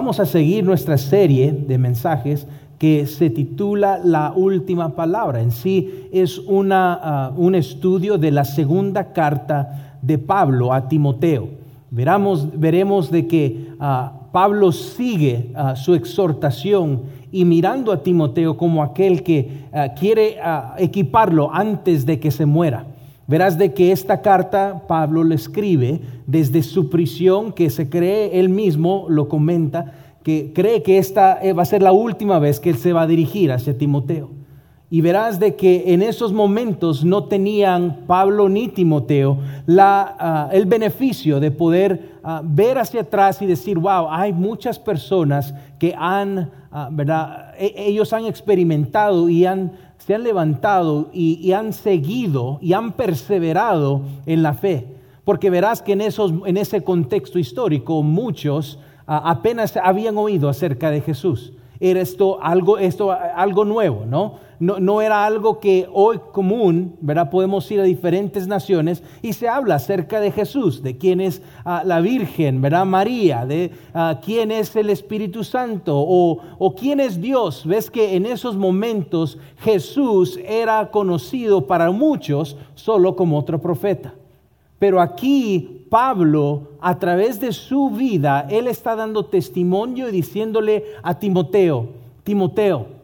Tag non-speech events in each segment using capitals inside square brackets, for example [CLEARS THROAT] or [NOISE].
Vamos a seguir nuestra serie de mensajes que se titula La última palabra. En sí es una, uh, un estudio de la segunda carta de Pablo a Timoteo. Veramos, veremos de que uh, Pablo sigue uh, su exhortación y mirando a Timoteo como aquel que quiere equiparlo antes de que se muera. Verás de que esta carta Pablo le escribe desde su prisión, que se cree él mismo, lo comenta, que cree que esta eh, va a ser la última vez que él se va a dirigir hacia Timoteo. Y verás de que en esos momentos no tenían Pablo ni Timoteo ah, el beneficio de poder ah, ver hacia atrás y decir, wow, hay muchas personas que han, ah, ¿verdad? E, ellos han experimentado y han se han levantado y, han seguido y han perseverado en la fe. Porque verás que en, esos, en ese contexto histórico muchos apenas habían oído acerca de Jesús. Era esto algo, esto algo nuevo, ¿no? ¿No? era algo que hoy común, ¿verdad? Podemos ir a diferentes naciones y se habla acerca de Jesús, de quién es ah, la Virgen, ¿verdad? María, de ah, quién es el Espíritu Santo o, o quién es Dios. Ves que en esos momentos Jesús era conocido para muchos solo como otro profeta. Pero aquí Pablo, a través de su vida, él está dando testimonio y diciéndole a Timoteo, Timoteo,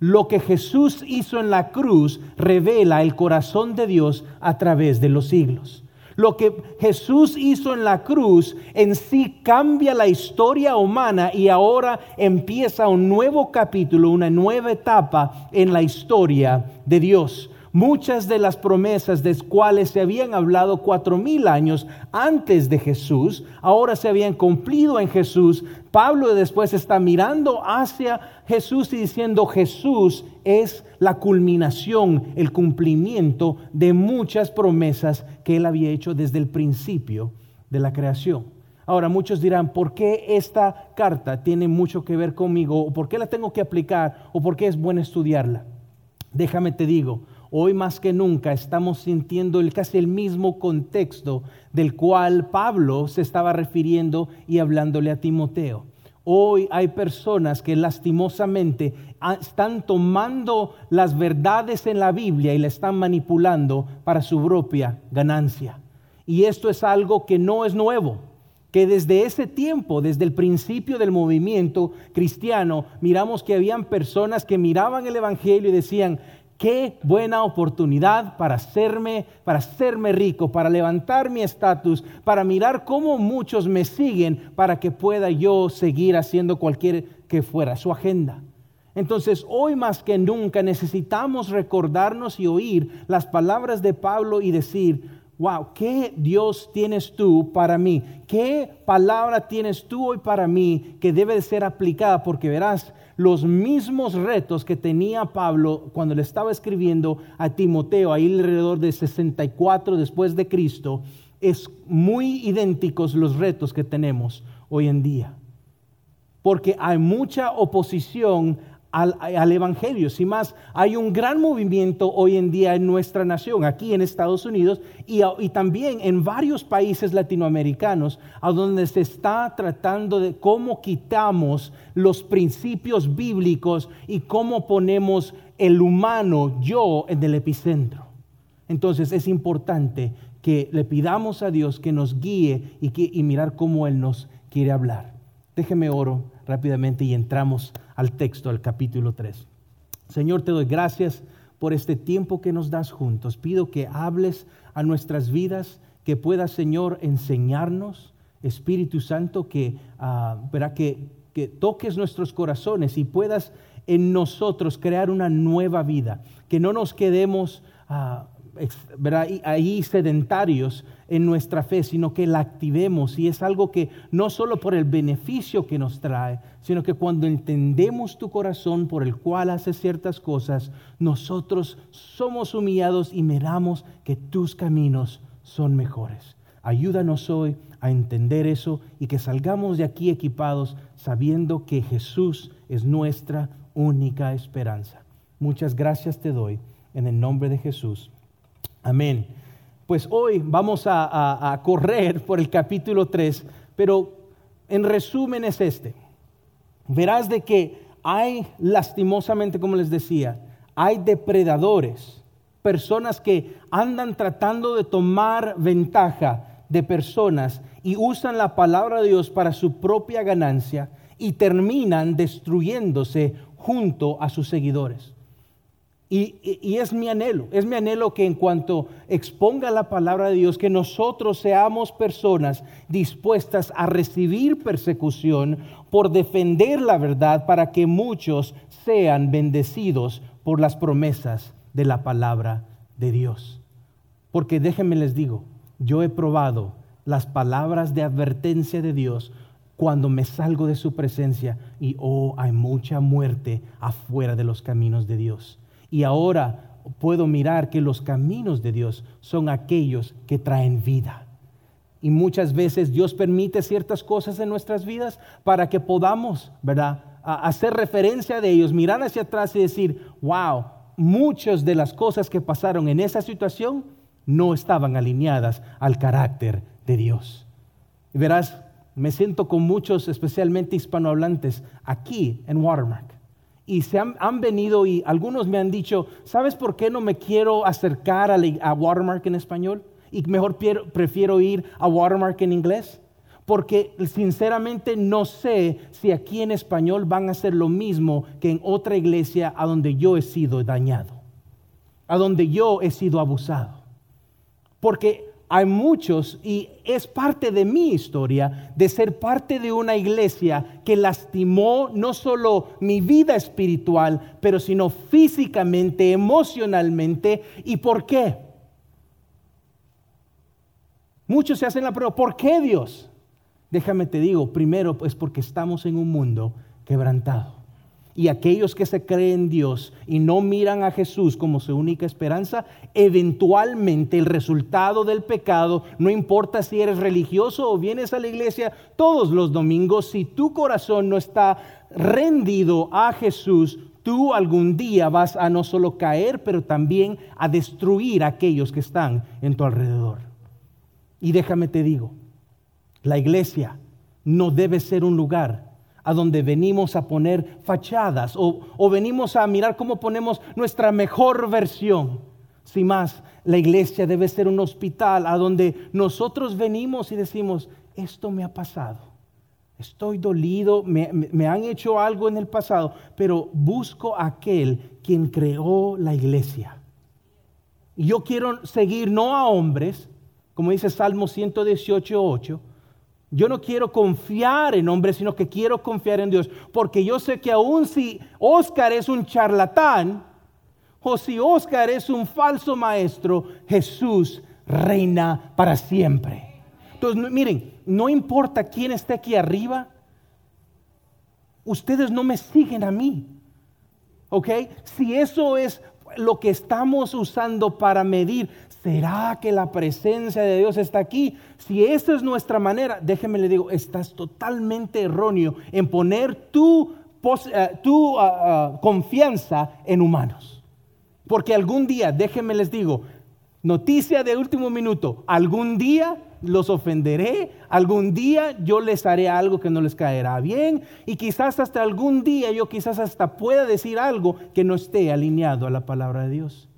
lo que Jesús hizo en la cruz revela el corazón de Dios a través de los siglos. Lo que Jesús hizo en la cruz en sí cambia la historia humana y ahora empieza un nuevo capítulo, una nueva etapa en la historia de Dios. Muchas de las promesas de cuales se habían hablado cuatro mil años antes de Jesús, ahora se habían cumplido en Jesús. Pablo después está mirando hacia Jesús y diciendo, Jesús es la culminación, el cumplimiento de muchas promesas que él había hecho desde el principio de la creación. Ahora muchos dirán, ¿por qué esta carta tiene mucho que ver conmigo? ¿O por qué la tengo que aplicar? ¿O por qué es bueno estudiarla? Déjame te digo, hoy más que nunca estamos sintiendo el, casi el mismo contexto del cual Pablo se estaba refiriendo y hablándole a Timoteo. Hoy hay personas que lastimosamente están tomando las verdades en la Biblia y la están manipulando para su propia ganancia. Y esto es algo que no es nuevo, que desde ese tiempo, desde el principio del movimiento cristiano, miramos que habían personas que miraban el Evangelio y decían, Qué buena oportunidad para hacerme, para hacerme rico, para levantar mi estatus, para mirar cómo muchos me siguen, para que pueda yo seguir haciendo cualquier que fuera su agenda. Entonces, hoy más que nunca necesitamos recordarnos y oír las palabras de Pablo y decir, wow, ¿qué Dios tienes tú para mí? ¿Qué palabra tienes tú hoy para mí que debe de ser aplicada? Porque verás, los mismos retos que tenía Pablo cuando le estaba escribiendo a Timoteo, ahí alrededor de 64 después de Cristo, es muy idénticos los retos que tenemos hoy en día. Porque hay mucha oposición al, Evangelio. Si más, hay un gran movimiento hoy en día en nuestra nación, aquí en Estados Unidos y, y, también en varios países latinoamericanos, a donde se está tratando de cómo quitamos los principios bíblicos y cómo ponemos el humano, yo, en el epicentro. Entonces es importante que le pidamos a Dios que nos guíe y, que, y mirar cómo Él nos quiere hablar. Déjeme oro rápidamente y entramos al texto, al capítulo 3. Señor, te doy gracias por este tiempo que nos das juntos. Pido que hables a nuestras vidas, que puedas, Señor, enseñarnos, Espíritu Santo, que, uh, que, que toques nuestros corazones y puedas en nosotros crear una nueva vida, que no nos quedemos ah, ahí sedentarios en nuestra fe, sino que la activemos. Y es algo que no solo por el beneficio que nos trae, sino que cuando entendemos tu corazón por el cual haces ciertas cosas, nosotros somos humillados y miramos que tus caminos son mejores. Ayúdanos hoy a entender eso y que salgamos de aquí equipados sabiendo que Jesús es nuestra única esperanza. Muchas gracias te doy en el nombre de Jesús. Amén. Pues hoy vamos a, correr por el capítulo 3, pero en resumen es este. Verás de que hay lastimosamente, como les decía, hay depredadores, personas que andan tratando de tomar ventaja de personas y usan la palabra de Dios para su propia ganancia y terminan destruyéndose junto a sus seguidores. Y, es mi anhelo, es mi anhelo que en cuanto exponga la palabra de Dios, que nosotros seamos personas dispuestas a recibir persecución por defender la verdad para que muchos sean bendecidos por las promesas de la palabra de Dios. Porque déjenme les digo, yo he probado las palabras de advertencia de Dios cuando me salgo de su presencia y oh, hay mucha muerte afuera de los caminos de Dios. Y ahora puedo mirar que los caminos de Dios son aquellos que traen vida. Y muchas veces Dios permite ciertas cosas en nuestras vidas para que podamos, ¿verdad? hacer referencia de ellos, mirar hacia atrás y decir, wow, muchas de las cosas que pasaron en esa situación no estaban alineadas al carácter de Dios. Y verás, me siento con muchos, especialmente hispanohablantes, aquí en Watermark y se han, venido y algunos me han dicho, ¿sabes por qué no me quiero acercar a, Watermark en español? Y mejor prefiero ir a Watermark en inglés. Porque sinceramente no sé si aquí en español van a hacer lo mismo que en otra iglesia a donde yo he sido dañado, a donde yo he sido abusado. Porque hay muchos, y es parte de mi historia, de ser parte de una iglesia que lastimó no solo mi vida espiritual, pero sino físicamente, emocionalmente. ¿Y por qué? Muchos se hacen la pregunta, ¿por qué Dios? Déjame te digo, primero pues porque estamos en un mundo quebrantado y aquellos que se creen Dios y no miran a Jesús como su única esperanza, eventualmente el resultado del pecado, no importa si eres religioso o vienes a la iglesia todos los domingos, si tu corazón no está rendido a Jesús, tú algún día vas a no solo caer, pero también a destruir a aquellos que están en tu alrededor. Y déjame te digo, la iglesia no debe ser un lugar a donde venimos a poner fachadas o, venimos a mirar cómo ponemos nuestra mejor versión. Sin más, la iglesia debe ser un hospital a donde nosotros venimos y decimos, esto me ha pasado. Estoy dolido, me, me, han hecho algo en el pasado, pero busco a aquel quien creó la iglesia. Y yo quiero seguir no a hombres, como dice Salmo 118, 8, yo no quiero confiar en hombres, sino que quiero confiar en Dios. Porque yo sé que aun si Oscar es un charlatán, o si Oscar es un falso maestro, Jesús reina para siempre. Entonces, miren, no importa quién esté aquí arriba, ustedes no me siguen a mí. ¿Ok? Si eso es lo que estamos usando para medir ¿será que la presencia de Dios está aquí? Si esa es nuestra manera, déjeme le digo, estás totalmente erróneo en poner tu, eh, tu ah, ah, confianza en humanos. Porque algún día, déjenme les digo, noticia de último minuto, algún día los ofenderé, algún día yo les haré algo que no les caerá bien y quizás hasta algún día yo quizás hasta pueda decir algo que no esté alineado a la palabra de Dios.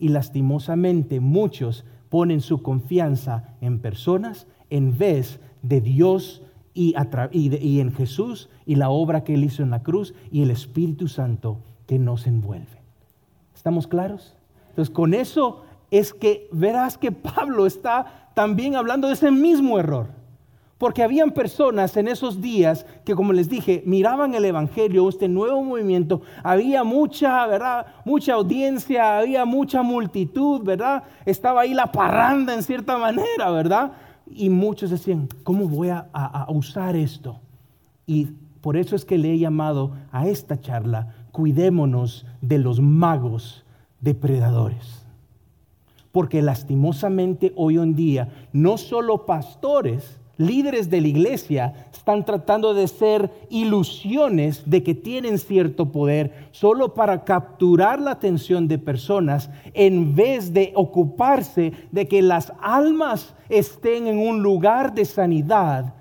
Y lastimosamente muchos ponen su confianza en personas en vez de Dios y, en Jesús y la obra que Él hizo en la cruz y el Espíritu Santo que nos envuelve. ¿Estamos claros? Entonces con eso es que verás que Pablo está también hablando de ese mismo error. Porque habían personas en esos días que, como les dije, miraban el Evangelio, este nuevo movimiento. Había mucha, ¿verdad? Mucha audiencia, había mucha multitud, ¿verdad? Estaba ahí la parranda en cierta manera, ¿verdad? Y muchos decían, ¿cómo voy a, a usar esto? Y por eso es que le he llamado a esta charla, cuidémonos de los magos depredadores. Porque lastimosamente hoy en día, no solo pastores, líderes de la iglesia están tratando de ser ilusiones de que tienen cierto poder solo para capturar la atención de personas en vez de ocuparse de que las almas estén en un lugar de sanidad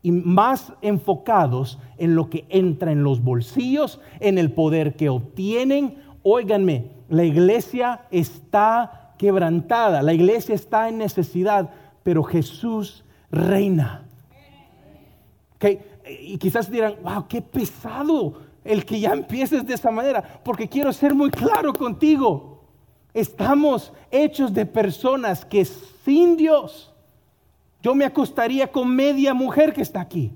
y más enfocados en lo que entra en los bolsillos, en el poder que obtienen. Óiganme, la iglesia está quebrantada, la iglesia está en necesidad, pero Jesús reina. Y quizás dirán, wow, qué pesado el que ya empieces de esa manera, porque quiero ser muy claro contigo. Estamos hechos de personas que sin Dios, yo me acostaría con media mujer que está aquí.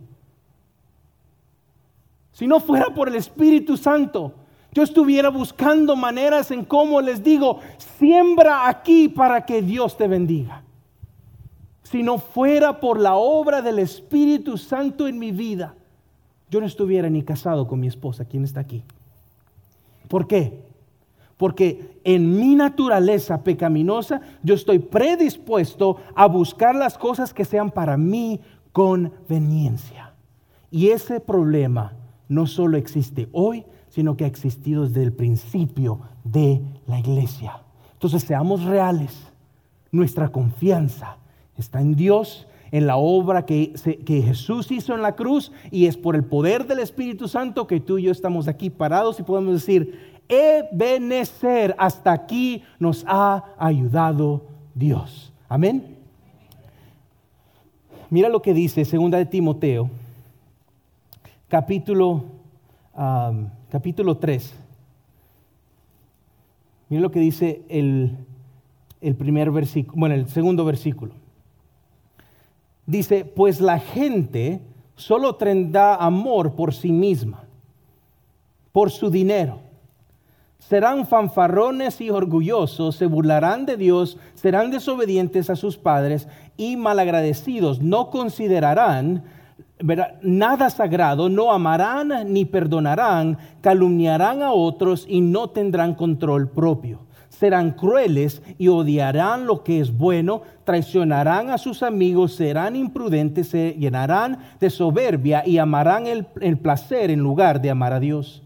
Si no fuera por el Espíritu Santo, yo estuviera buscando maneras en cómo les digo, siembra aquí para que Dios te bendiga si no fuera por la obra del Espíritu Santo en mi vida, yo no estuviera ni casado con mi esposa, ¿quién está aquí? ¿Por qué? Porque en mi naturaleza pecaminosa yo estoy predispuesto a buscar las cosas que sean para mí conveniencia. Y ese problema no solo existe hoy, sino que ha existido desde el principio de la iglesia. Entonces seamos reales, nuestra confianza Está en Dios, en la obra que, Jesús hizo en la cruz y es por el poder del Espíritu Santo que tú y yo estamos aquí parados y podemos decir, Ebenecer, hasta aquí nos ha ayudado Dios. Amén. Mira lo que dice segunda de Timoteo, capítulo, capítulo 3. Mira lo que dice el, el primer versículo, bueno, el segundo versículo. Dice, pues la gente solo tendrá amor por sí misma, por su dinero. Serán fanfarrones y orgullosos, se burlarán de Dios, serán desobedientes a sus padres y malagradecidos. No considerarán nada sagrado, no amarán ni perdonarán, calumniarán a otros y no tendrán control propio serán crueles y odiarán lo que es bueno, traicionarán a sus amigos, serán imprudentes, se llenarán de soberbia y amarán el, placer en lugar de amar a Dios.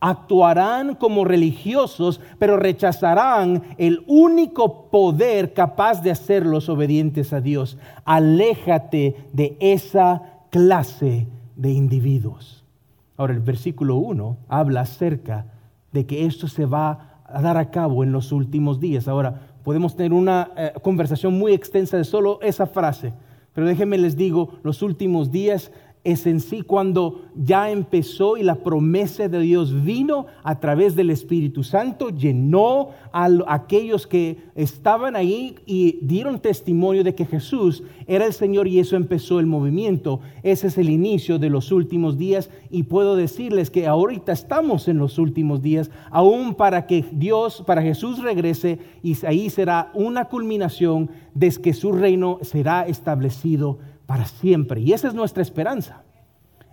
Actuarán como religiosos, pero rechazarán el único poder capaz de hacerlos obedientes a Dios. Aléjate de esa clase de individuos. Ahora el versículo 1 habla acerca de que esto se va a dar a cabo en los últimos días. Ahora, podemos tener una eh, conversación muy extensa de solo esa frase, pero déjenme les digo, los últimos días es en sí cuando ya empezó y la promesa de Dios vino a través del Espíritu Santo, llenó a aquellos que estaban ahí y dieron testimonio de que Jesús era el Señor y eso empezó el movimiento. Ese es el inicio de los últimos días y puedo decirles que ahorita estamos en los últimos días, aún para que Dios, para Jesús regrese y ahí será una culminación de que su reino será establecido para siempre. Y esa es nuestra esperanza.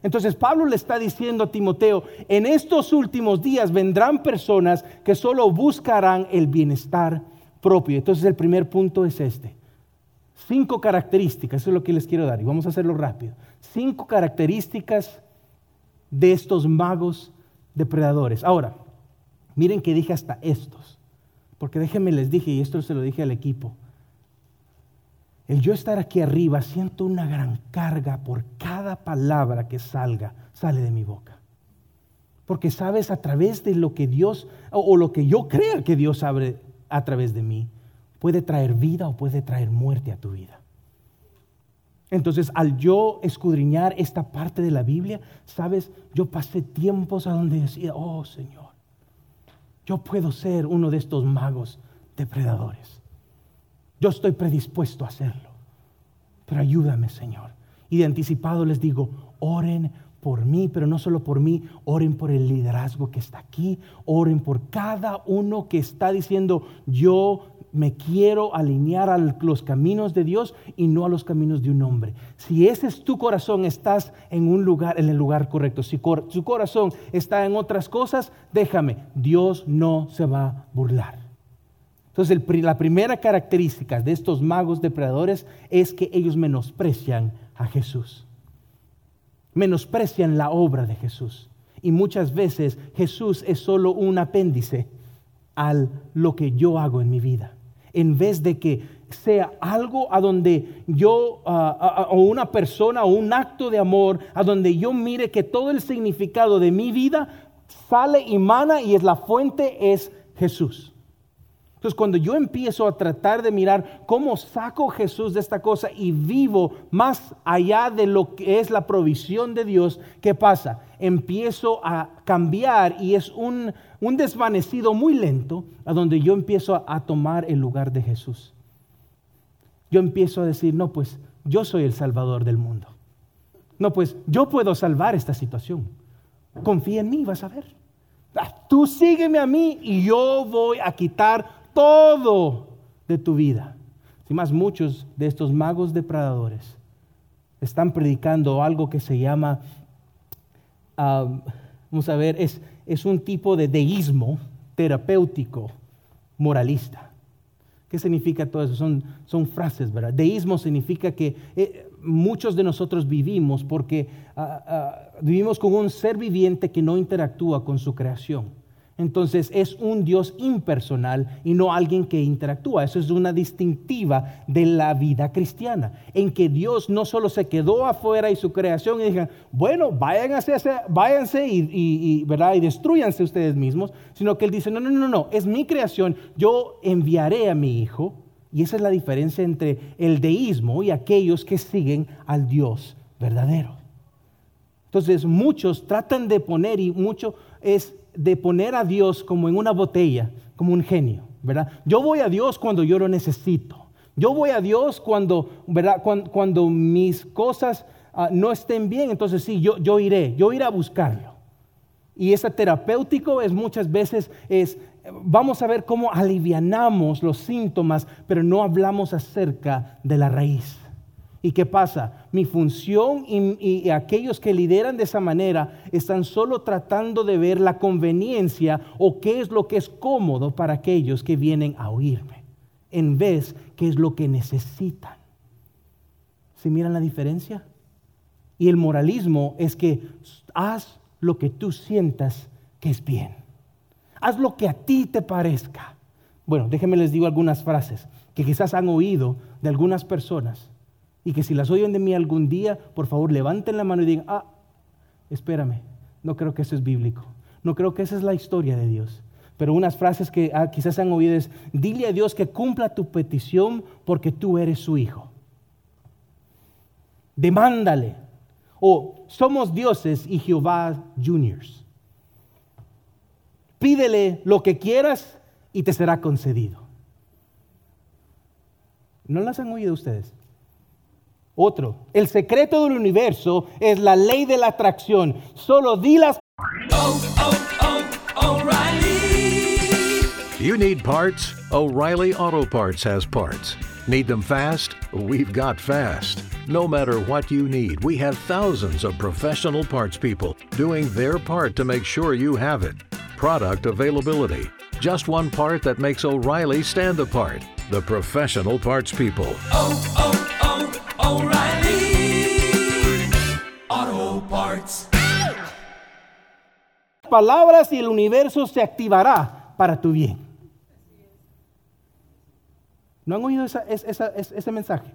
Entonces Pablo le está diciendo a Timoteo, en estos últimos días vendrán personas que solo buscarán el bienestar propio. Entonces el primer punto es este. Cinco características, eso es lo que les quiero dar y vamos a hacerlo rápido. Cinco características de estos magos depredadores. Ahora, miren que dije hasta estos, porque déjenme les dije, y esto se lo dije al equipo, el yo estar aquí arriba, siento una gran carga por cada palabra que salga, sale de mi boca. Porque sabes, a través de lo que Dios, o, lo que yo crea que Dios abre a través de mí, puede traer vida o puede traer muerte a tu vida. Entonces, al yo escudriñar esta parte de la Biblia, sabes, yo pasé tiempos a donde decía, oh Señor, yo puedo ser uno de estos magos depredadores. Yo estoy predispuesto a hacerlo. Pero ayúdame, Señor. Y de anticipado les digo, oren por mí, pero no solo por mí, oren por el liderazgo que está aquí, oren por cada uno que está diciendo, yo me quiero alinear a los caminos de Dios y no a los caminos de un hombre. Si ese es tu corazón, estás en un lugar, en el lugar correcto. Si tu corazón está en otras cosas, déjame, Dios no se va a burlar. Entonces, la primera característica de estos magos depredadores es que ellos menosprecian a Jesús. Menosprecian la obra de Jesús. Y muchas veces Jesús es solo un apéndice a lo que yo hago en mi vida en vez de que sea algo a donde yo, o una persona, o un acto de amor, a donde yo mire que todo el significado de mi vida sale y mana y es la fuente, es Jesús. Entonces, cuando yo empiezo a tratar de mirar cómo saco Jesús de esta cosa y vivo más allá de lo que es la provisión de Dios, ¿qué pasa? Empiezo a cambiar y es un, desvanecido muy lento a donde yo empiezo a, tomar el lugar de Jesús. Yo empiezo a decir, no, pues yo soy el salvador del mundo. No, pues yo puedo salvar esta situación. Confía en mí, vas a ver. Ah, tú sígueme a mí y yo voy a quitar todo de tu vida. Si más muchos de estos magos depredadores están predicando algo que se llama, vamos a ver, es, es un tipo de deísmo terapéutico moralista. ¿Qué significa todo eso? Son, son frases, ¿verdad? Deísmo significa que eh, muchos de nosotros vivimos porque ah, ah, vivimos con un ser viviente que no interactúa con su creación. Entonces es un Dios impersonal y no alguien que interactúa. Eso es una distintiva de la vida cristiana, en que Dios no solo se quedó afuera y su creación y dijeron, bueno, váyanse, váyanse y, y, ¿verdad? y destruyanse ustedes mismos, sino que Él dice, no, no, no, no, es mi creación, yo enviaré a mi Hijo. Y esa es la diferencia entre el deísmo y aquellos que siguen al Dios verdadero. Entonces muchos tratan de poner, y mucho es de poner a Dios como en una botella, como un genio, ¿verdad? Yo voy a Dios cuando yo lo necesito. Yo voy a Dios cuando, ¿verdad? Cuando, mis cosas ah, no estén bien, entonces sí, yo, yo iré, yo iré a buscarlo. Y ese terapéutico es muchas veces, es, vamos a ver cómo alivianamos los síntomas, pero no hablamos acerca de la raíz. ¿Y qué pasa? Mi función y, aquellos que lideran de esa manera están solo tratando de ver la conveniencia o qué es lo que es cómodo para aquellos que vienen a oírme, en vez qué es lo que necesitan. ¿Se miran la diferencia? Y el moralismo es que haz lo que tú sientas que es bien. Haz lo que a ti te parezca. Bueno, déjenme les digo algunas frases que quizás han oído de algunas personas y que si las oyen de mí algún día, por favor levanten la mano y digan, ah, espérame, no creo que eso es bíblico, no creo que esa es la historia de Dios. Pero unas frases que ah, quizás han oído es, dile a Dios que cumpla tu petición porque tú eres su hijo. Demándale. O somos dioses y Jehová juniors. Pídele lo que quieras y te será concedido. ¿No las han oído ustedes? Otro, el secreto del universo es la ley de la atracción. Solo di las... Oh, oh, oh, you need parts? O'Reilly Auto Parts has parts. Need them fast? We've got fast. No matter what you need, we have thousands of professional parts people doing their part to make sure you have it. Product availability. Just one part that makes O'Reilly stand apart. The professional parts people. Oh, oh Palabras y el universo se activará para tu bien. ¿No han oído ese mensaje?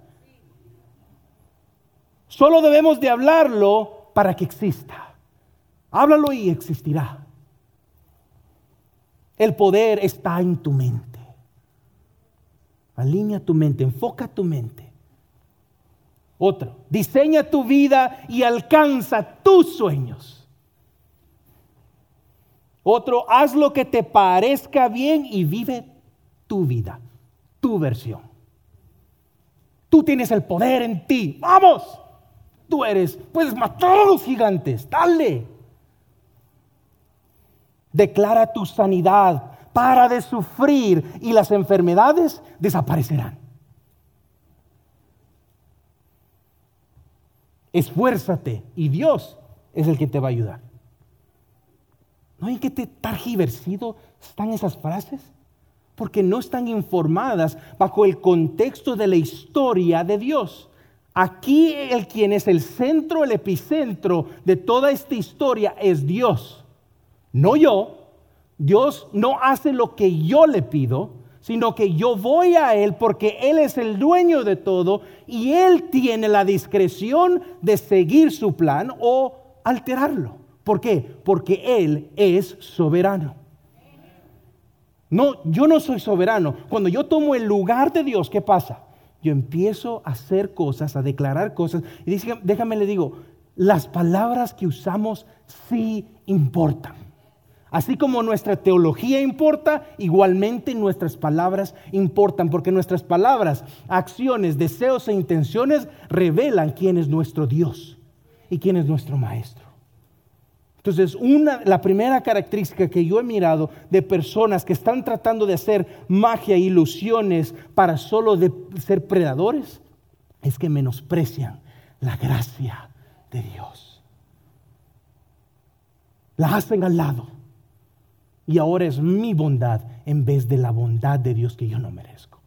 Solo debemos de hablarlo para que exista. Háblalo y existirá. El poder está en tu mente. Alinea tu mente, enfoca tu mente. Otro, diseña tu vida y alcanza tus sueños. Otro, haz lo que te parezca bien y vive tu vida, tu versión. Tú tienes el poder en ti. Vamos, Tú eres, puedes matar a los gigantes, dale. Declara tu sanidad, para de sufrir y las enfermedades desaparecerán. Esfuérzate y Dios es el que te va a ayudar. ¿No ven qué targiversido están esas frases? Porque no están informadas bajo el contexto de la historia de Dios. Aquí el quien es el centro, el epicentro de toda esta historia es Dios, no yo. Dios no hace lo que yo le pido, sino que yo voy a Él porque Él es el dueño de todo y Él tiene la discreción de seguir su plan o alterarlo. ¿Por qué? Porque Él es soberano. No, yo no soy soberano. Cuando yo tomo el lugar de Dios, ¿qué pasa? Yo empiezo a hacer cosas, a declarar cosas. Y dice, déjame le digo, las palabras que usamos sí importan. Así como nuestra teología importa, igualmente nuestras palabras importan, porque nuestras palabras, acciones, deseos e intenciones revelan quién es nuestro Dios y quién es nuestro Maestro. Entonces, una, la primera característica que yo he mirado de personas que están tratando de hacer magia, ilusiones para solo de ser predadores, es que menosprecian la gracia de Dios. La hacen al lado. Y ahora es mi bondad en vez de la bondad de Dios que yo no merezco.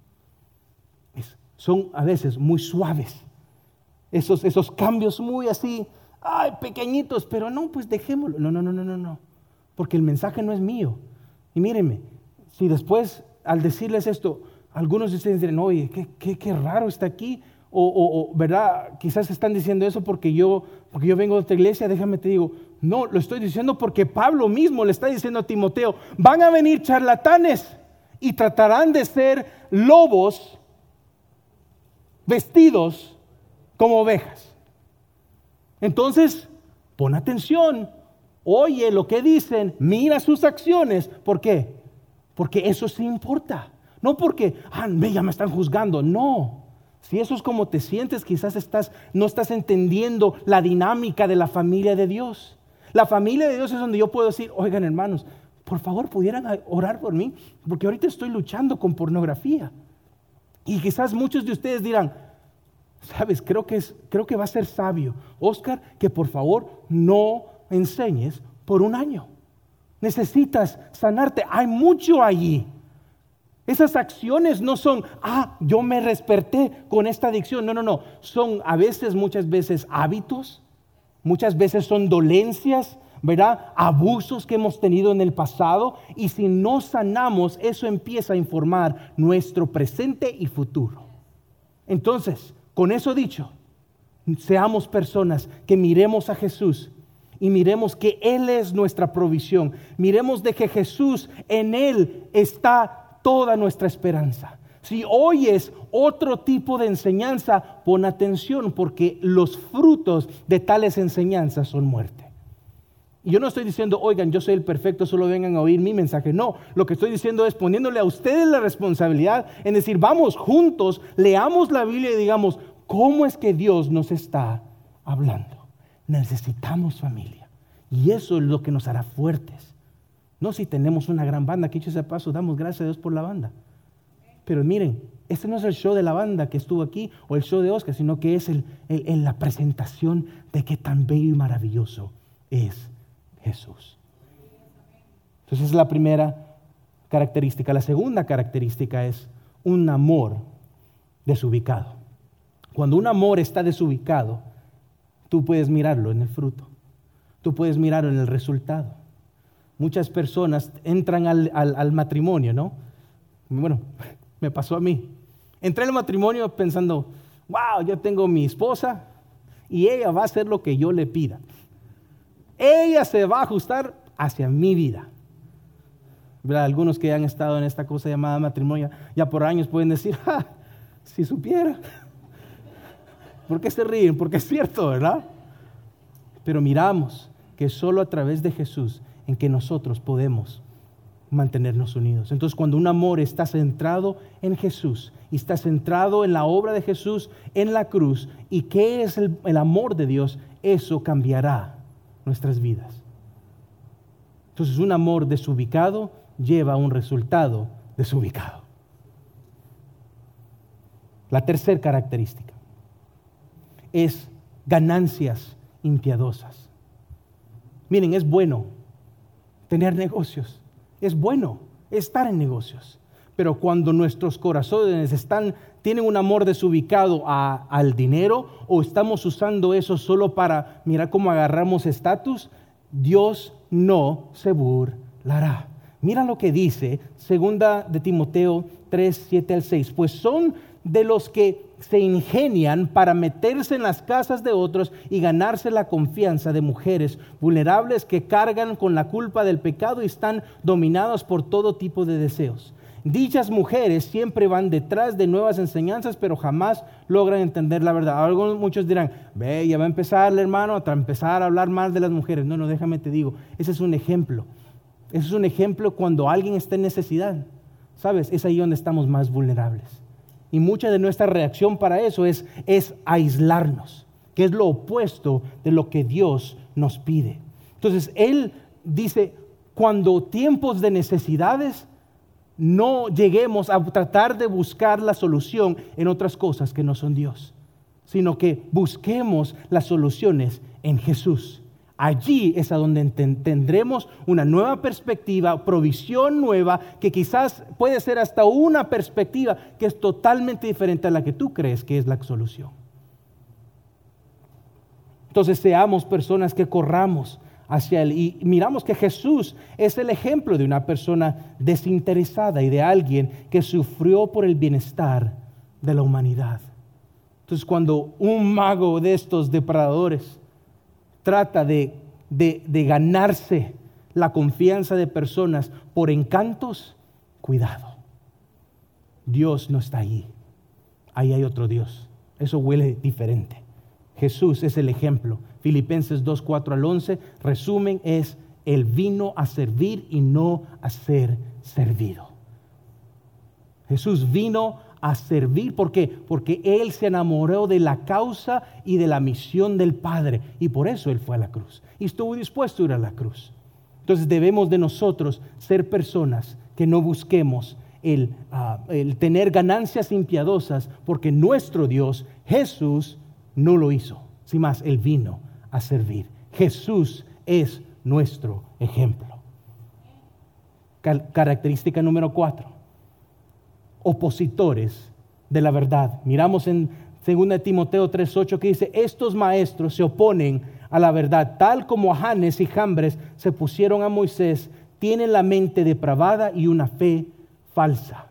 son a veces muy suaves. Esos, esos cambios muy así ay, pequeñitos, pero no, pues dejémoslo. No, no, no, no, no, no. Porque el mensaje no es mío. Y mírenme, si después al decirles esto, algunos de ustedes dirán, oye, qué, qué, raro está aquí. O, ¿verdad? Quizás están diciendo eso porque yo, porque yo vengo de otra iglesia, déjame te digo, no, lo estoy diciendo porque Pablo mismo le está diciendo a Timoteo, van a venir charlatanes y tratarán de ser lobos vestidos como ovejas. Entonces, pon atención, oye lo que dicen, mira sus acciones. ¿Por qué? Porque eso sí importa. No porque, ah, ya me están juzgando. No. Si eso es como te sientes, quizás estás, no estás entendiendo la dinámica de la familia de Dios. La familia de Dios es donde yo puedo decir, oigan hermanos, por favor pudieran orar por mí, porque ahorita estoy luchando con pornografía. Y quizás muchos de ustedes dirán, Sabes, creo que, es, creo que va a ser sabio, Oscar, que por favor no enseñes por un año. Necesitas sanarte. Hay mucho allí. Esas acciones no son, ah, yo me desperté con esta adicción. No, no, no. Son a veces, muchas veces hábitos, muchas veces son dolencias, ¿verdad? Abusos que hemos tenido en el pasado. Y si no sanamos, eso empieza a informar nuestro presente y futuro. Entonces, con eso dicho, seamos personas que miremos a Jesús y miremos que Él es nuestra provisión. Miremos de que Jesús, en Él está toda nuestra esperanza. Si oyes otro tipo de enseñanza, pon atención porque los frutos de tales enseñanzas son muerte. Yo no estoy diciendo, oigan, yo soy el perfecto, solo vengan a oír mi mensaje. No, lo que estoy diciendo es poniéndole a ustedes la responsabilidad en decir, vamos juntos, leamos la Biblia y digamos, ¿cómo es que Dios nos está hablando? Necesitamos familia. Y eso es lo que nos hará fuertes. No si tenemos una gran banda, que hecho ese paso, damos gracias a Dios por la banda. Pero miren, este no es el show de la banda que estuvo aquí o el show de Oscar, sino que es el, la presentación de qué tan bello y maravilloso es Jesús. Entonces es la primera característica. La segunda característica es un amor desubicado. Cuando un amor está desubicado, tú puedes mirarlo en el fruto, tú puedes mirarlo en el resultado. Muchas personas entran al, al matrimonio, ¿no? Bueno, me pasó a mí. Entré al matrimonio pensando, wow, yo tengo mi esposa y ella va a hacer lo que yo le pida ella se va a ajustar hacia mi vida. Algunos que han estado en esta cosa llamada matrimonio ya por años pueden decir, si supiera. ¿Por qué se ríen? Porque es cierto, ¿verdad? Pero miramos que solo a través de Jesús en que nosotros podemos mantenernos unidos. Entonces cuando un amor está centrado en Jesús y está centrado en la obra de Jesús en la cruz y qué es el, el amor de Dios, eso cambiará nuestras vidas. Entonces un amor desubicado lleva a un resultado desubicado. La tercera característica es ganancias impiadosas. Miren, es bueno tener negocios, es bueno estar en negocios, pero cuando nuestros corazones tienen un amor desubicado al dinero o estamos usando eso solo para mirar cómo agarramos estatus, Dios no se burlará. Mira lo que dice segunda de Timoteo 3, 7 al 6, pues son de los que se ingenian para meterse en las casas de otros y ganarse la confianza de mujeres vulnerables que cargan con la culpa del pecado y están dominadas por todo tipo de deseos. Dichas mujeres siempre van detrás de nuevas enseñanzas, pero jamás logran entender la verdad. Algunos, muchos dirán, ve, ya va a empezar hermano a empezar a hablar más de las mujeres. No, no, déjame te digo, ese es un ejemplo. Ese es un ejemplo cuando alguien está en necesidad. ¿Sabes? Es ahí donde estamos más vulnerables. Y mucha de nuestra reacción para eso es, es aislarnos, que es lo opuesto de lo que Dios nos pide. Entonces, Él dice, cuando tiempos de necesidades, no lleguemos a tratar de buscar la solución en otras cosas que no son Dios, sino que busquemos las soluciones en Jesús. Allí es a donde tendremos una nueva perspectiva, provisión nueva, que quizás puede ser hasta una perspectiva que es totalmente diferente a la que tú crees que es la solución. Entonces seamos personas que corramos hacia Él y miramos que Jesús es el ejemplo de una persona desinteresada y de alguien que sufrió por el bienestar de la humanidad. Entonces cuando un mago de estos depredadores trata de, de, ganarse la confianza de personas por encantos, cuidado. Dios no está ahí. Ahí hay otro Dios. Eso huele diferente. Jesús es el ejemplo. Filipenses 2, 4 al 11, resumen, es el vino a servir y no a ser servido. Jesús vino a servir. ¿Por qué? Porque Él se enamoró de la causa y de la misión del Padre. Y por eso Él fue a la cruz. Y estuvo dispuesto a ir a la cruz. Entonces debemos de nosotros ser personas que no busquemos el, ah, el tener ganancias impiadosas, porque nuestro Dios, Jesús, no lo hizo. Sin más, Él vino a servir. Jesús es nuestro ejemplo. Característica número cuatro opositores de la verdad. Miramos en 2 Timoteo 3:8 que dice, estos maestros se oponen a la verdad, tal como Hanes y Jambres se pusieron a Moisés, tienen la mente depravada y una fe falsa.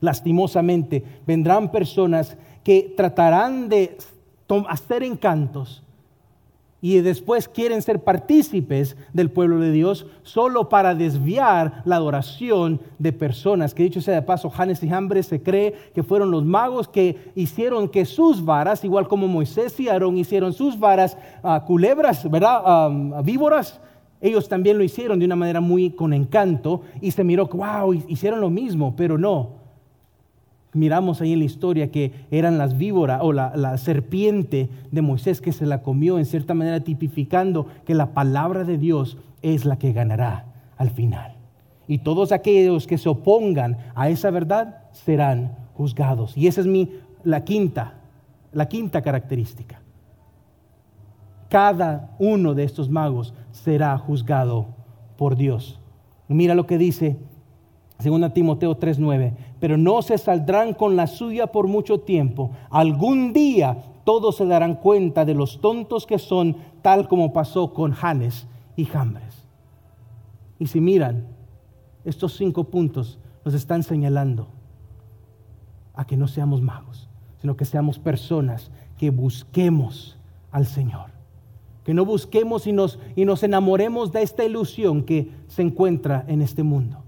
Lastimosamente, vendrán personas que tratarán de hacer encantos y después quieren ser partícipes del pueblo de Dios solo para desviar la adoración de personas. Que dicho sea de paso, Janes y Jambres se cree que fueron los magos que hicieron que sus varas, igual como Moisés y Aarón hicieron sus varas uh, culebras, ¿verdad? víboras. Ellos también lo hicieron de una manera muy con encanto y se miró, wow, hicieron lo mismo, pero no miramos ahí en la historia que eran las víboras o la, serpiente de Moisés que se la comió, en cierta manera tipificando que la palabra de Dios es la que ganará al final. Y todos aquellos que se opongan a esa verdad serán juzgados. Y esa es mi, la quinta, la quinta característica. Cada uno de estos magos será juzgado por Dios. Mira lo que dice 2 Timoteo 3:9, pero no se saldrán con la suya por mucho tiempo. Algún día todos se darán cuenta de los tontos que son, tal como pasó con Janes y Jambres. Y si miran, estos cinco puntos nos están señalando a que no seamos magos, sino que seamos personas que busquemos al Señor. Que no busquemos y nos, y nos enamoremos de esta ilusión que se encuentra en este mundo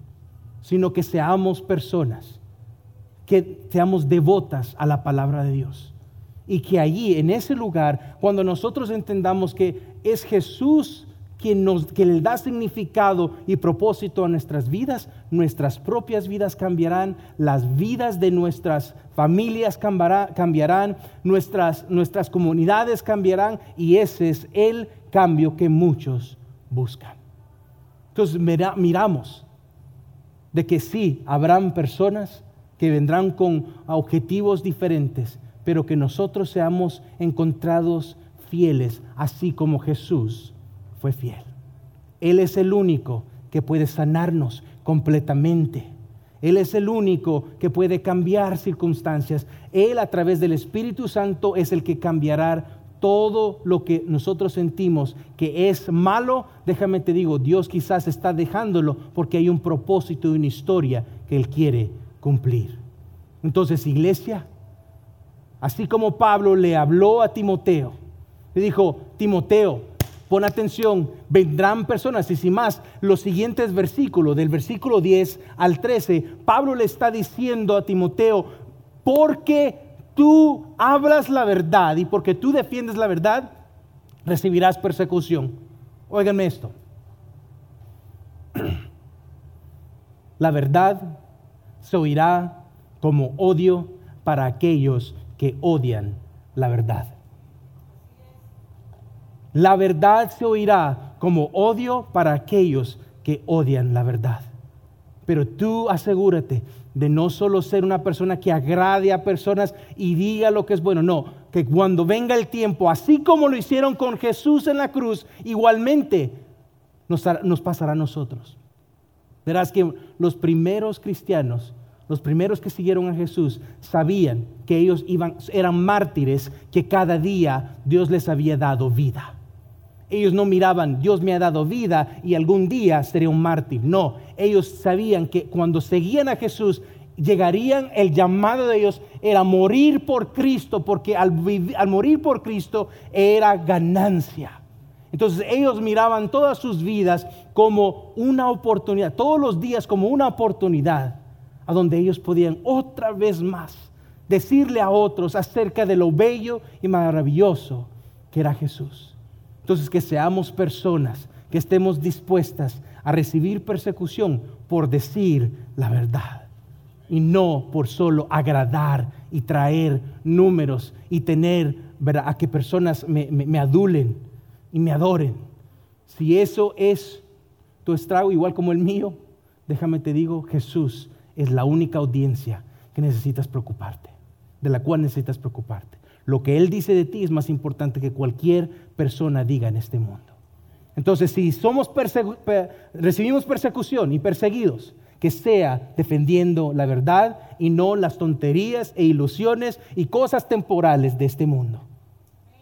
sino que seamos personas, que seamos devotas a la palabra de Dios. Y que allí, en ese lugar, cuando nosotros entendamos que es Jesús quien, nos, le da significado y propósito a nuestras vidas, nuestras propias vidas cambiarán, las vidas de nuestras familias cambiarán, nuestras, nuestras comunidades cambiarán y ese es el cambio que muchos buscan. Entonces miramos de que sí, habrán personas que vendrán con objetivos diferentes, pero que nosotros seamos encontrados fieles, así como Jesús fue fiel. Él es el único que puede sanarnos completamente. Él es el único que puede cambiar circunstancias. Él a través del Espíritu Santo es el que cambiará todo lo que nosotros sentimos que es malo. Déjame te digo, Dios quizás está dejándolo porque hay un propósito y una historia que Él quiere cumplir. Entonces, iglesia, así como Pablo le habló a Timoteo, le dijo, Timoteo, Pon atención, vendrán personas y sin más, los siguientes versículos, del versículo 10 al 13, Pablo le está diciendo a Timoteo, porque tú hablas la verdad y porque tú defiendes la verdad, recibirás persecución. Óiganme esto. [CLEARS THROAT] La verdad se oirá como odio para aquellos que odian la verdad. La verdad se oirá como odio para aquellos que odian la verdad. Pero tú asegúrate de no solo ser una persona que agrade a personas y diga lo que es bueno, no, que cuando venga el tiempo, así como lo hicieron con Jesús en la cruz, igualmente nos, nos pasará a nosotros. Verás que los primeros cristianos, los primeros que siguieron a Jesús, sabían que ellos iban, eran mártires que cada día Dios les había dado vida. Ellos no miraban, Dios me ha dado vida y algún día seré un mártir. No, ellos sabían que cuando seguían a Jesús, llegarían, el llamado de ellos era morir por Cristo, porque al, al morir por Cristo era ganancia. Entonces ellos miraban todas sus vidas como una oportunidad, todos los días como una oportunidad a donde ellos podían otra vez más decirle a otros acerca de lo bello y maravilloso que era Jesús. Entonces, que seamos personas que estemos dispuestas a recibir persecución por decir la verdad y no por solo agradar y traer números y tener a que personas me, me adulen y me adoren. Si eso es tu estrago igual como el mío, déjame te digo, Jesús es la única audiencia que necesitas preocuparte, de la cual necesitas preocuparte. Lo que Él dice de ti es más importante que cualquier persona diga en este mundo. Entonces, si somos recibimos persecución y perseguidos, que sea defendiendo la verdad y no las tonterías e ilusiones y cosas temporales de este mundo.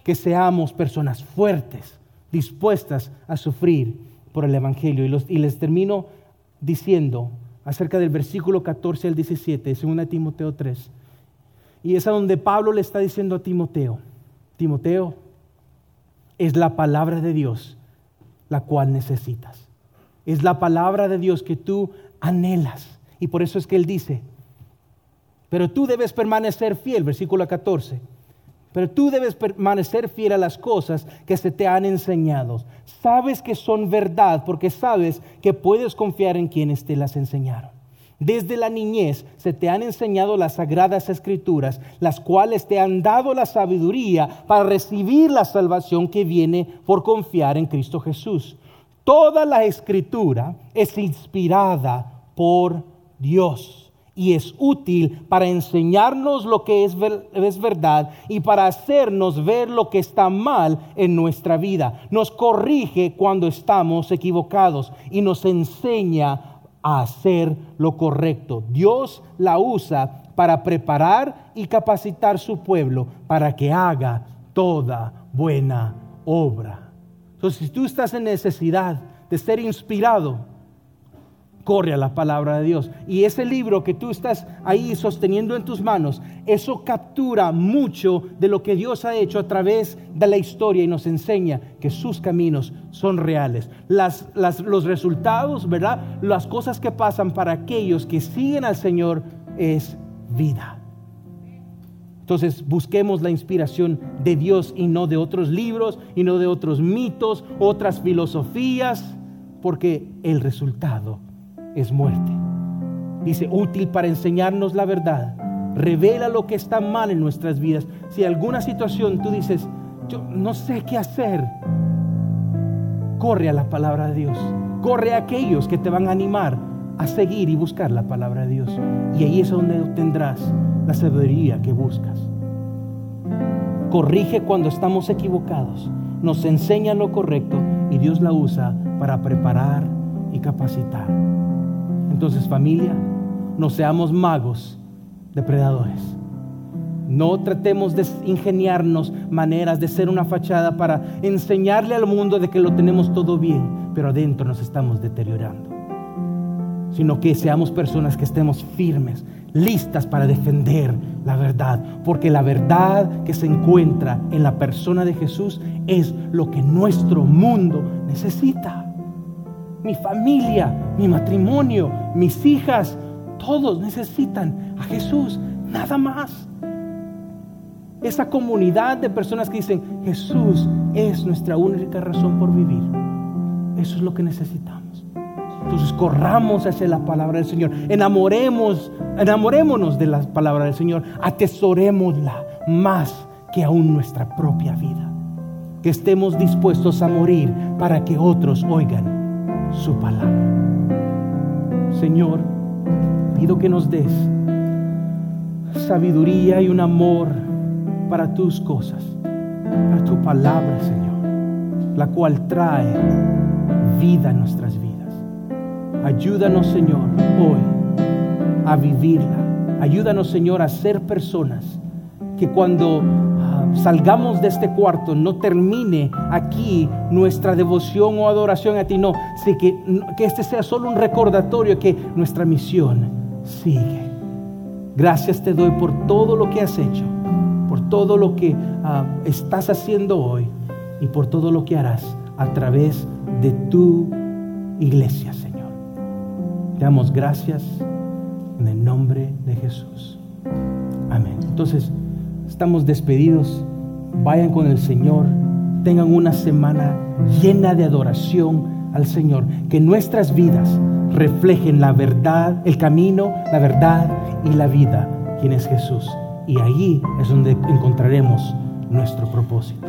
Que seamos personas fuertes, dispuestas a sufrir por el Evangelio. Y, y les termino diciendo acerca del versículo 14 al 17, según Timoteo 3 y es a donde Pablo le está diciendo a Timoteo, Timoteo, es la palabra de Dios la cual necesitas. Es la palabra de Dios que tú anhelas. Y por eso es que él dice, pero tú debes permanecer fiel, versículo 14. Pero tú debes permanecer fiel a las cosas que se te han enseñado. Sabes que son verdad porque sabes que puedes confiar en quienes te las enseñaron. Desde la niñez se te han enseñado las sagradas escrituras, las cuales te han dado la sabiduría para recibir la salvación que viene por confiar en Cristo Jesús. Toda la escritura es inspirada por Dios y es útil para enseñarnos lo que es, es, verdad y para hacernos ver lo que está mal en nuestra vida. Nos corrige cuando estamos equivocados y nos enseña a hacer lo correcto. Dios la usa para preparar y capacitar su pueblo para que haga toda buena obra. Entonces, si tú estás en necesidad de ser inspirado, corre a la palabra de Dios. Y ese libro que tú estás ahí sosteniendo en tus manos, eso captura mucho de lo que Dios ha hecho a través de la historia y nos enseña que sus caminos son reales. Las, los resultados, ¿verdad? Las cosas que pasan para aquellos que siguen al Señor es vida. Entonces busquemos la inspiración de Dios y no de otros libros y no de otros mitos, otras filosofías, porque el resultado es muerte. Dice, útil para enseñarnos la verdad. Revela lo que está mal en nuestras vidas. Si alguna situación tú dices, yo no sé qué hacer, corre a la palabra de Dios. Corre a aquellos que te van a animar a seguir y buscar la palabra de Dios. Y ahí es donde obtendrás la sabiduría que buscas. Corrige cuando estamos equivocados. Nos enseña lo correcto y Dios la usa para preparar y capacitar. Entonces familia, no seamos magos depredadores. No tratemos de ingeniarnos maneras de ser una fachada para enseñarle al mundo de que lo tenemos todo bien, pero adentro nos estamos deteriorando. Sino que seamos personas que estemos firmes, listas para defender la verdad, porque la verdad que se encuentra en la persona de Jesús es lo que nuestro mundo necesita. Mi familia, mi matrimonio, mis hijas, todos necesitan a Jesús, nada más. Esa comunidad de personas que dicen, Jesús es nuestra única razón por vivir. Eso es lo que necesitamos. Entonces corramos hacia la palabra del Señor. Enamoremos, enamorémonos de la palabra del Señor. Atesorémosla más que aún nuestra propia vida. Que estemos dispuestos a morir para que otros oigan su palabra. Señor, pido que nos des sabiduría y un amor para tus cosas, para tu palabra, Señor, la cual trae vida a nuestras vidas. Ayúdanos, Señor, hoy a vivirla. Ayúdanos, Señor, a ser personas que cuando salgamos de este cuarto no termine aquí nuestra devoción o adoración a ti, no, sí, que, que este sea solo un recordatorio que nuestra misión sigue. Gracias te doy por todo lo que has hecho, por todo lo que ah, estás haciendo hoy y por todo lo que harás a través de tu iglesia, Señor. Te damos gracias en el nombre de Jesús. Amén. Entonces, estamos despedidos. Vayan con el Señor. Tengan una semana llena de adoración al Señor. Que nuestras vidas reflejen la verdad, el camino, la verdad y la vida, quien es Jesús. Y ahí es donde encontraremos nuestro propósito.